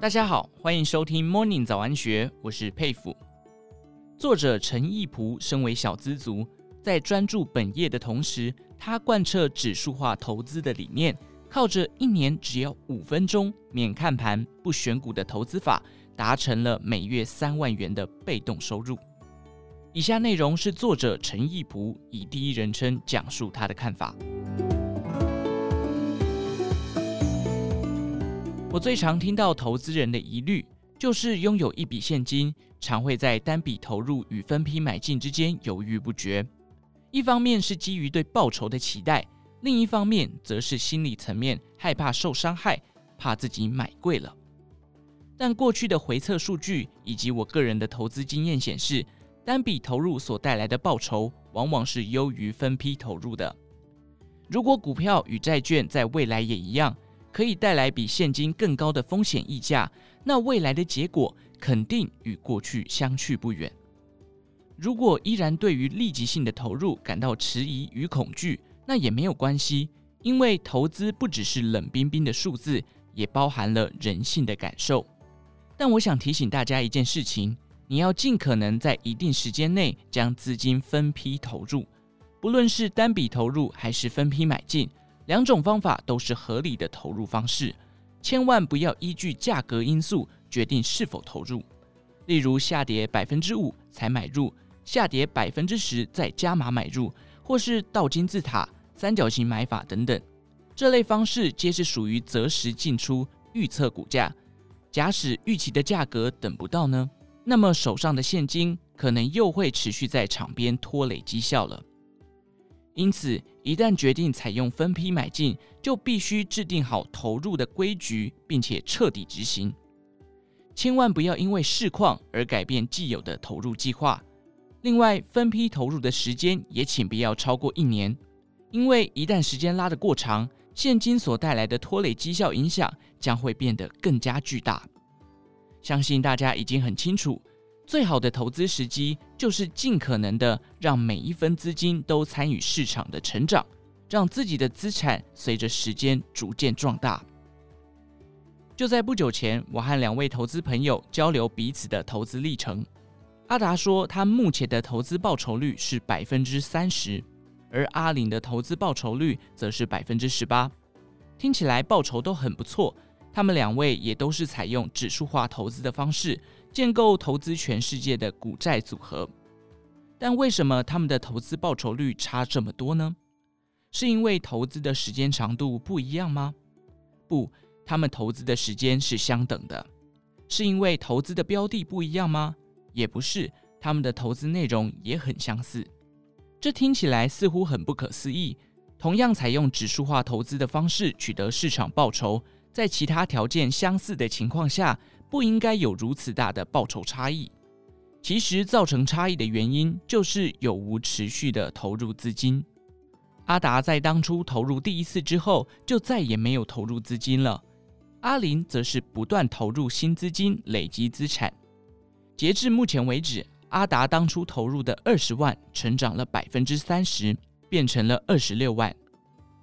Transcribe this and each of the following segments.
大家好，欢迎收听 Morning 早安学，我是佩服。作者陈义仆身为小资族，在专注本业的同时，他贯彻指数化投资的理念，靠着一年只要五分钟免看盘、不选股的投资法，达成了每月三万元的被动收入。以下内容是作者陈义仆以第一人称讲述他的看法。我最常听到投资人的疑虑，就是拥有一笔现金，常会在单笔投入与分批买进之间犹豫不决。一方面是基于对报酬的期待，另一方面则是心理层面害怕受伤害，怕自己买贵了。但过去的回测数据以及我个人的投资经验显示，单笔投入所带来的报酬往往是优于分批投入的。如果股票与债券在未来也一样，可以带来比现金更高的风险溢价，那未来的结果肯定与过去相去不远。如果依然对于立即性的投入感到迟疑与恐惧，那也没有关系，因为投资不只是冷冰冰的数字，也包含了人性的感受。但我想提醒大家一件事情：你要尽可能在一定时间内将资金分批投入，不论是单笔投入还是分批买进。两种方法都是合理的投入方式，千万不要依据价格因素决定是否投入。例如下跌百分之五才买入，下跌百分之十再加码买入，或是倒金字塔、三角形买法等等，这类方式皆是属于择时进出、预测股价。假使预期的价格等不到呢？那么手上的现金可能又会持续在场边拖累绩效了。因此，一旦决定采用分批买进，就必须制定好投入的规矩，并且彻底执行。千万不要因为市况而改变既有的投入计划。另外，分批投入的时间也请不要超过一年，因为一旦时间拉得过长，现金所带来的拖累绩效影响将会变得更加巨大。相信大家已经很清楚。最好的投资时机就是尽可能的让每一分资金都参与市场的成长，让自己的资产随着时间逐渐壮大。就在不久前，我和两位投资朋友交流彼此的投资历程。阿达说，他目前的投资报酬率是百分之三十，而阿玲的投资报酬率则是百分之十八，听起来报酬都很不错。他们两位也都是采用指数化投资的方式，建构投资全世界的股债组合。但为什么他们的投资报酬率差这么多呢？是因为投资的时间长度不一样吗？不，他们投资的时间是相等的。是因为投资的标的不一样吗？也不是，他们的投资内容也很相似。这听起来似乎很不可思议。同样采用指数化投资的方式取得市场报酬。在其他条件相似的情况下，不应该有如此大的报酬差异。其实造成差异的原因就是有无持续的投入资金。阿达在当初投入第一次之后，就再也没有投入资金了。阿林则是不断投入新资金，累积资产。截至目前为止，阿达当初投入的二十万，成长了百分之三十，变成了二十六万。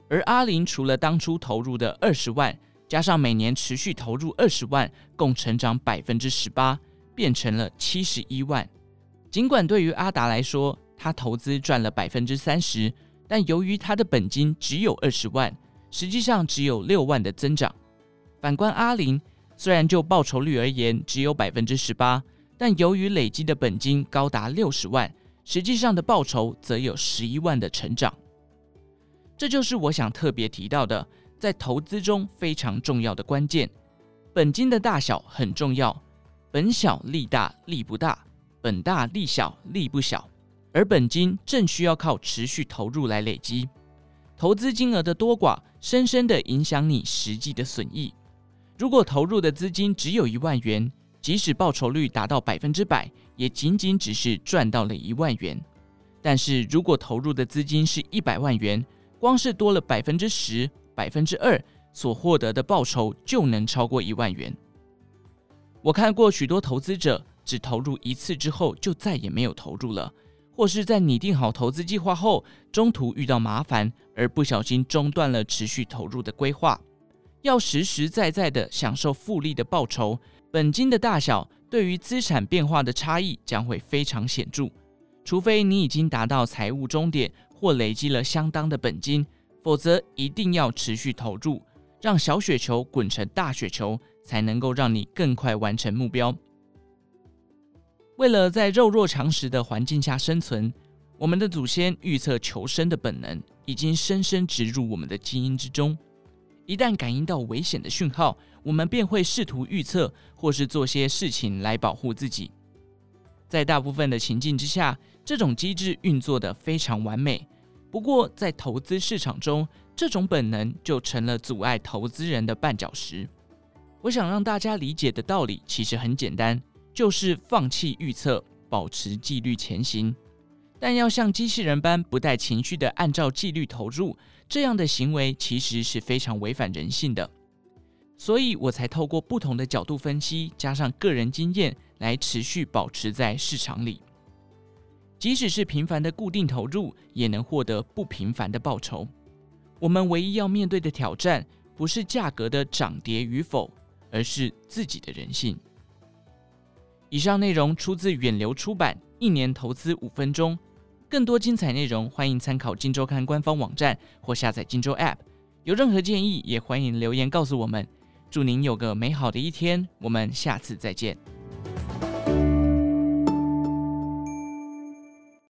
而阿林除了当初投入的二十万，加上每年持续投入二十万，共成长百分之十八，变成了七十一万。尽管对于阿达来说，他投资赚了百分之三十，但由于他的本金只有二十万，实际上只有六万的增长。反观阿林，虽然就报酬率而言只有百分之十八，但由于累积的本金高达六十万，实际上的报酬则有十一万的成长。这就是我想特别提到的。在投资中非常重要的关键，本金的大小很重要。本小利大，利不大；本大利小，利不小。而本金正需要靠持续投入来累积。投资金额的多寡，深深地影响你实际的损益。如果投入的资金只有一万元，即使报酬率达到百分之百，也仅仅只是赚到了一万元。但是如果投入的资金是一百万元，光是多了百分之十。百分之二所获得的报酬就能超过一万元。我看过许多投资者只投入一次之后就再也没有投入了，或是在拟定好投资计划后，中途遇到麻烦而不小心中断了持续投入的规划。要实实在在的享受复利的报酬，本金的大小对于资产变化的差异将会非常显著。除非你已经达到财务终点或累积了相当的本金，否则一定要持续投入，让小雪球滚成大雪球，才能够让你更快完成目标。为了在肉弱肉强食的环境下生存，我们的祖先预测求生的本能已经深深植入我们的基因之中。一旦感应到危险的讯号，我们便会试图预测或是做些事情来保护自己。在大部分的情境之下，这种机制运作得非常完美。不过，在投资市场中，这种本能就成了阻碍投资人的绊脚石。我想让大家理解的道理其实很简单，就是放弃预测，保持纪律前行。但要像机器人般不带情绪地按照纪律投入，这样的行为其实是非常违反人性的。所以我才透过不同的角度分析，加上个人经验，来持续保持在市场里。即使是频繁的固定投入，也能获得不平凡的报酬。我们唯一要面对的挑战，不是价格的涨跌与否，而是自己的人性。以上内容出自远流出版《一年投资五分钟》，更多精彩内容欢迎参考《金周刊》官方网站或下载《金周 App》。有任何建议，也欢迎留言告诉我们。祝您有个美好的一天，我们下次再见。